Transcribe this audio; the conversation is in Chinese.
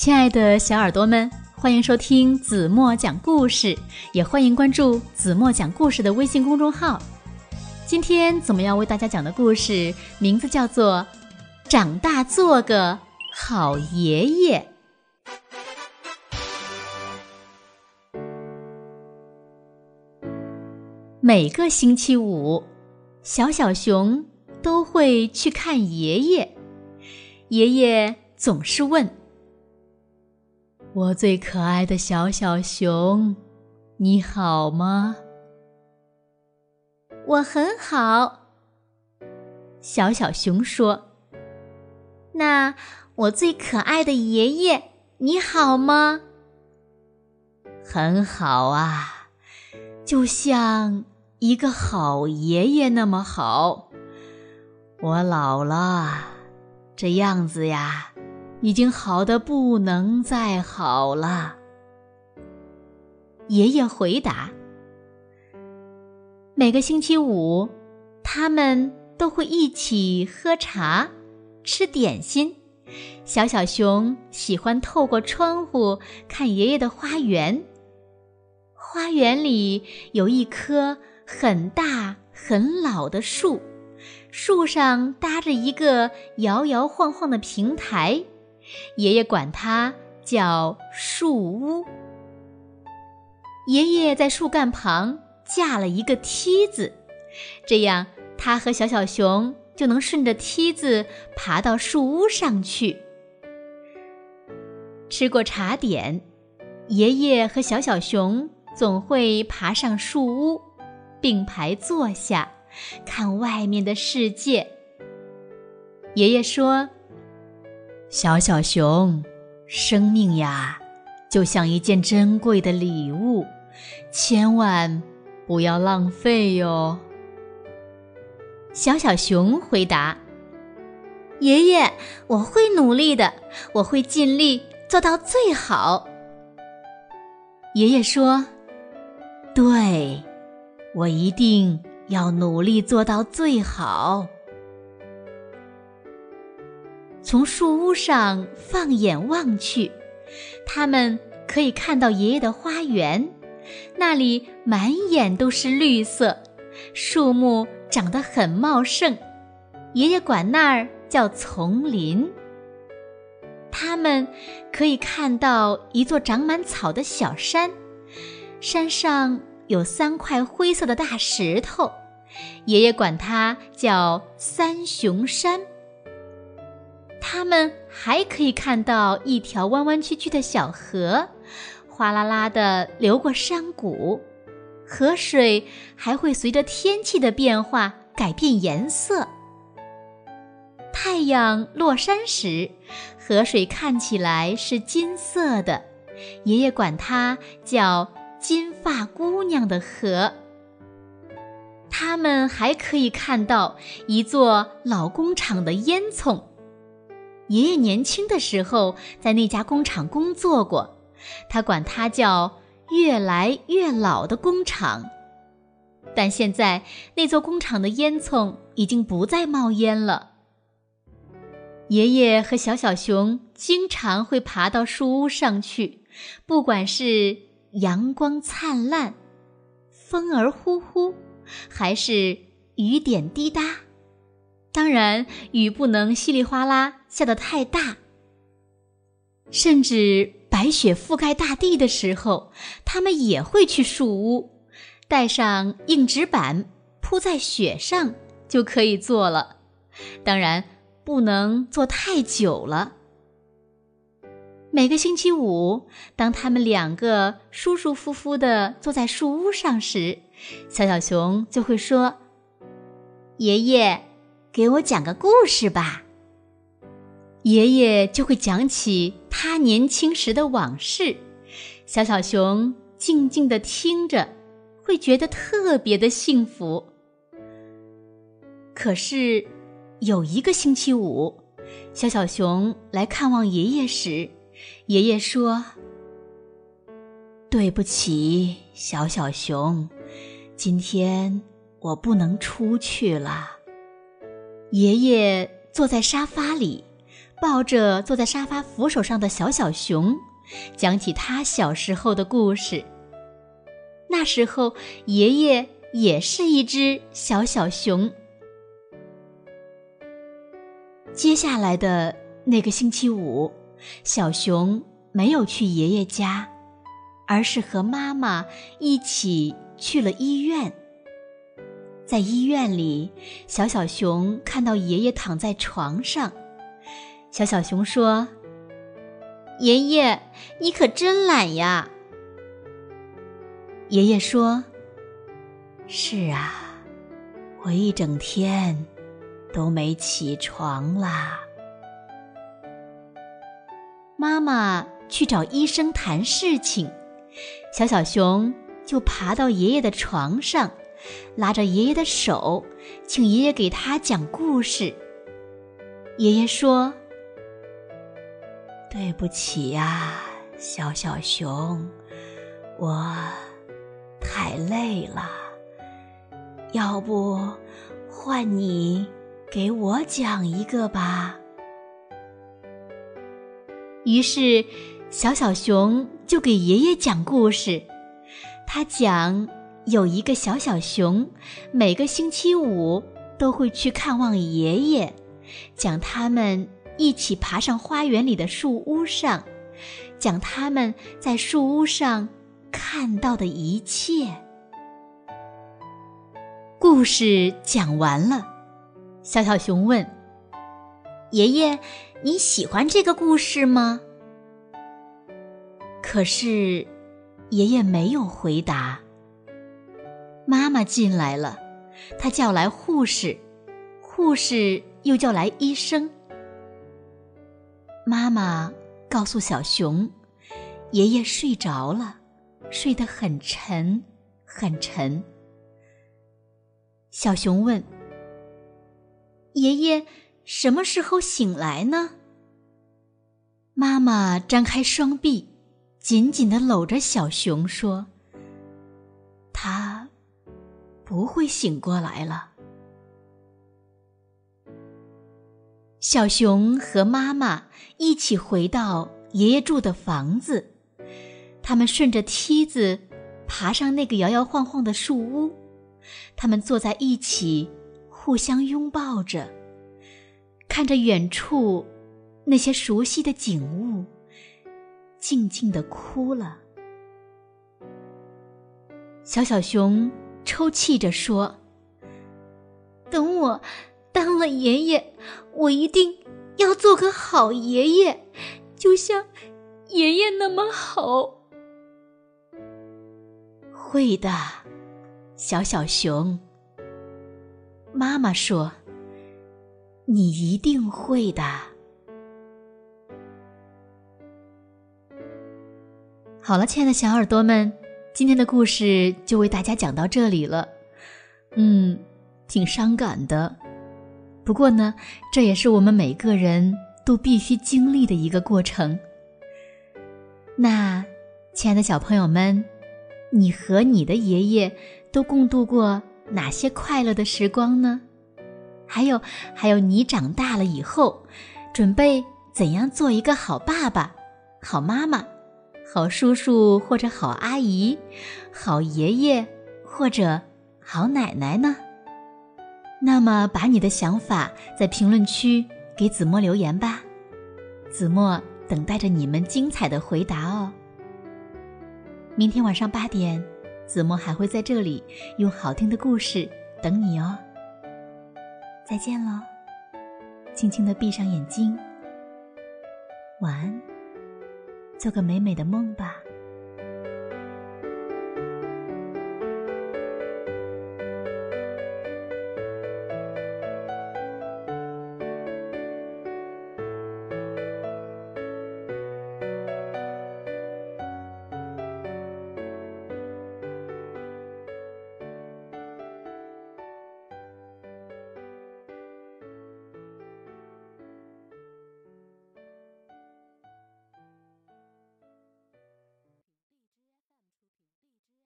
亲爱的小耳朵们，欢迎收听子墨讲故事，也欢迎关注子墨讲故事的微信公众号。今天子墨要为大家讲的故事名字叫做《长大做个好爷爷》。每个星期五，小小熊都会去看爷爷。爷爷总是问：“我最可爱的小小熊，你好吗？”“我很好。”小小熊说。“那我最可爱的爷爷，你好吗？”“很好啊，就像……”一个好爷爷那么好，我老了，这样子呀，已经好的不能再好了。爷爷回答：“每个星期五，他们都会一起喝茶、吃点心。小小熊喜欢透过窗户看爷爷的花园，花园里有一棵。”很大很老的树，树上搭着一个摇摇晃晃的平台，爷爷管它叫树屋。爷爷在树干旁架了一个梯子，这样他和小小熊就能顺着梯子爬到树屋上去。吃过茶点，爷爷和小小熊总会爬上树屋。并排坐下，看外面的世界。爷爷说：“小小熊，生命呀，就像一件珍贵的礼物，千万不要浪费哟。”小小熊回答：“爷爷，我会努力的，我会尽力做到最好。”爷爷说：“对。”我一定要努力做到最好。从树屋上放眼望去，他们可以看到爷爷的花园，那里满眼都是绿色，树木长得很茂盛，爷爷管那儿叫丛林。他们可以看到一座长满草的小山，山上。有三块灰色的大石头，爷爷管它叫三雄山。他们还可以看到一条弯弯曲曲的小河，哗啦啦地流过山谷，河水还会随着天气的变化改变颜色。太阳落山时，河水看起来是金色的，爷爷管它叫。金发姑娘的河，他们还可以看到一座老工厂的烟囱。爷爷年轻的时候在那家工厂工作过，他管它叫“越来越老的工厂”。但现在那座工厂的烟囱已经不再冒烟了。爷爷和小小熊经常会爬到树屋上去，不管是。阳光灿烂，风儿呼呼，还是雨点滴答？当然，雨不能稀里哗啦下得太大。甚至白雪覆盖大地的时候，他们也会去树屋，带上硬纸板铺在雪上就可以坐了。当然，不能坐太久了。每个星期五，当他们两个舒舒服服地坐在树屋上时，小小熊就会说：“爷爷，给我讲个故事吧。”爷爷就会讲起他年轻时的往事，小小熊静静地听着，会觉得特别的幸福。可是，有一个星期五，小小熊来看望爷爷时，爷爷说：“对不起，小小熊，今天我不能出去了。”爷爷坐在沙发里，抱着坐在沙发扶手上的小小熊，讲起他小时候的故事。那时候，爷爷也是一只小小熊。接下来的那个星期五，小熊没有去爷爷家，而是和妈妈一起去了医院。在医院里，小小熊看到爷爷躺在床上。小小熊说：“爷爷，你可真懒呀。”爷爷说：“是啊，我一整天都没起床啦。”妈妈去找医生谈事情，小小熊就爬到爷爷的床上，拉着爷爷的手，请爷爷给他讲故事。爷爷说。对不起呀，小小熊，我太累了。要不换你给我讲一个吧。于是，小小熊就给爷爷讲故事。他讲有一个小小熊，每个星期五都会去看望爷爷，讲他们。一起爬上花园里的树屋上，讲他们在树屋上看到的一切。故事讲完了，小小熊问：“爷爷，你喜欢这个故事吗？”可是，爷爷没有回答。妈妈进来了，她叫来护士，护士又叫来医生。妈妈告诉小熊：“爷爷睡着了，睡得很沉，很沉。”小熊问：“爷爷什么时候醒来呢？”妈妈张开双臂，紧紧的搂着小熊说：“他不会醒过来了。”小熊和妈妈一起回到爷爷住的房子，他们顺着梯子爬上那个摇摇晃晃的树屋，他们坐在一起，互相拥抱着，看着远处那些熟悉的景物，静静的哭了。小小熊抽泣着说：“等我。”当了爷爷，我一定要做个好爷爷，就像爷爷那么好。会的，小小熊。妈妈说：“你一定会的。”好了，亲爱的小耳朵们，今天的故事就为大家讲到这里了。嗯，挺伤感的。不过呢，这也是我们每个人都必须经历的一个过程。那，亲爱的小朋友们，你和你的爷爷都共度过哪些快乐的时光呢？还有，还有你长大了以后，准备怎样做一个好爸爸、好妈妈、好叔叔或者好阿姨、好爷爷或者好奶奶呢？那么，把你的想法在评论区给子墨留言吧，子墨等待着你们精彩的回答哦。明天晚上八点，子墨还会在这里用好听的故事等你哦。再见喽，轻轻的闭上眼睛，晚安，做个美美的梦吧。